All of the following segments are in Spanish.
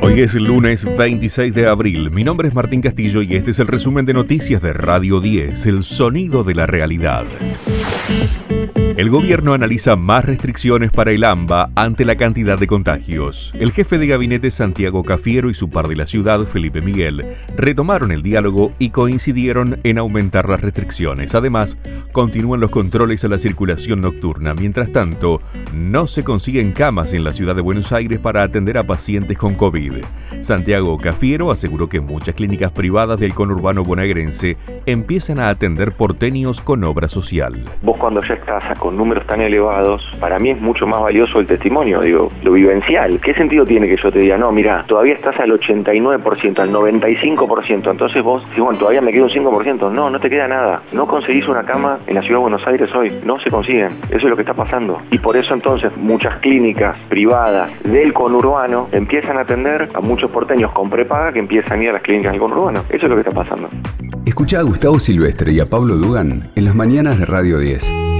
Hoy es lunes 26 de abril. Mi nombre es Martín Castillo y este es el resumen de noticias de Radio 10, El Sonido de la Realidad. El gobierno analiza más restricciones para el AMBA ante la cantidad de contagios. El jefe de gabinete Santiago Cafiero y su par de la ciudad, Felipe Miguel, retomaron el diálogo y coincidieron en aumentar las restricciones. Además, continúan los controles a la circulación nocturna. Mientras tanto, no se consiguen camas en la ciudad de Buenos Aires para atender a pacientes con COVID. Santiago Cafiero aseguró que muchas clínicas privadas del conurbano bonaerense empiezan a atender porteños con obra social. Vos cuando ya estás con números tan elevados, para mí es mucho más valioso el testimonio, digo, lo vivencial. ¿Qué sentido tiene que yo te diga, no, mira, todavía estás al 89%, al 95%, entonces vos decís, bueno, todavía me queda un 5%? No, no te queda nada. No conseguís una cama en la ciudad de Buenos Aires hoy, no se consiguen. Eso es lo que está pasando. Y por eso entonces muchas clínicas privadas del conurbano empiezan a atender a muchos porteños con prepaga que empiezan a ir a las clínicas del conurbano. Eso es lo que está pasando. Escucha a Gustavo Silvestre y a Pablo Dugan en las mañanas de Radio 10.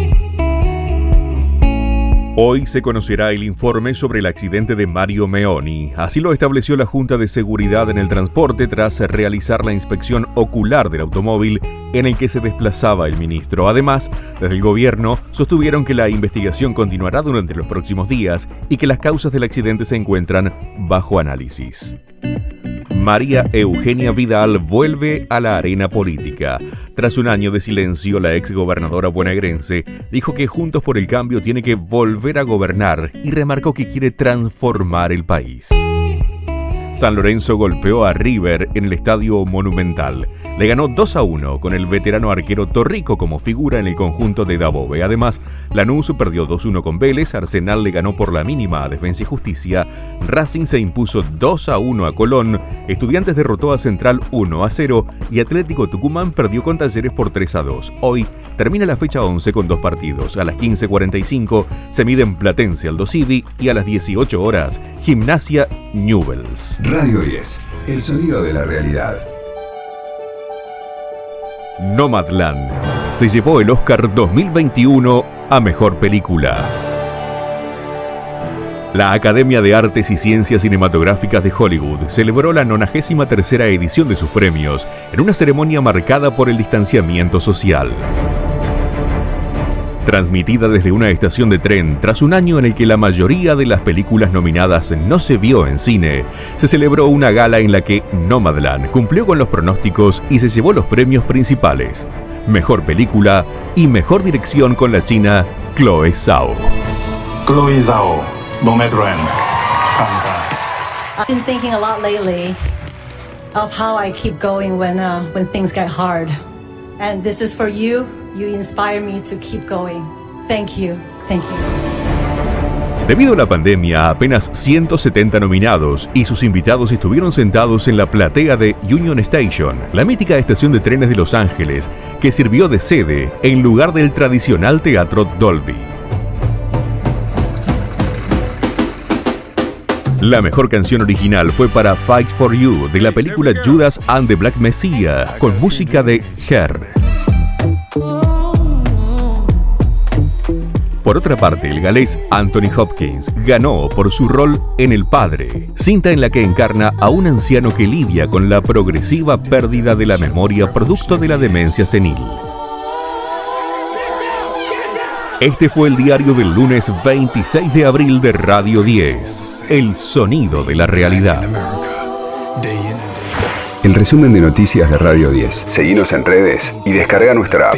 Hoy se conocerá el informe sobre el accidente de Mario Meoni. Así lo estableció la Junta de Seguridad en el Transporte tras realizar la inspección ocular del automóvil en el que se desplazaba el ministro. Además, desde el gobierno sostuvieron que la investigación continuará durante los próximos días y que las causas del accidente se encuentran bajo análisis. María Eugenia Vidal vuelve a la arena política. Tras un año de silencio, la exgobernadora bonaerense dijo que Juntos por el Cambio tiene que volver a gobernar y remarcó que quiere transformar el país. San Lorenzo golpeó a River en el Estadio Monumental. Le ganó 2 a 1 con el veterano arquero Torrico como figura en el conjunto de Dabove. Además, Lanús perdió 2-1 con Vélez, Arsenal le ganó por la mínima a Defensa y Justicia, Racing se impuso 2 a 1 a Colón, Estudiantes derrotó a Central 1 a 0 y Atlético Tucumán perdió con Talleres por 3 a 2. Hoy termina la fecha 11 con dos partidos. A las 15.45 se miden Platense Aldo Civi y a las 18 horas Gimnasia Newells. Radio 10, el sonido de la realidad. Nomadland se llevó el Oscar 2021 a Mejor Película. La Academia de Artes y Ciencias Cinematográficas de Hollywood celebró la 93 edición de sus premios en una ceremonia marcada por el distanciamiento social transmitida desde una estación de tren tras un año en el que la mayoría de las películas nominadas no se vio en cine, se celebró una gala en la que Nomadland cumplió con los pronósticos y se llevó los premios principales. Mejor película y mejor dirección con la china Chloe Zhao. Chloe Zhao, Nomadland. I've been thinking a lot lately of how I keep going when uh, when things get hard. And this is for you. You inspire me to keep going. Thank you. Thank you. Debido a la pandemia, apenas 170 nominados y sus invitados estuvieron sentados en la platea de Union Station, la mítica estación de trenes de Los Ángeles, que sirvió de sede en lugar del tradicional teatro Dolby. La mejor canción original fue para Fight for You de la película Judas and the Black Messiah, con música de Her. Por otra parte, el galés Anthony Hopkins ganó por su rol en El Padre, cinta en la que encarna a un anciano que lidia con la progresiva pérdida de la memoria producto de la demencia senil. Este fue el diario del lunes 26 de abril de Radio 10, El Sonido de la Realidad. El resumen de noticias de Radio 10. Seguimos en redes y descarga nuestra app.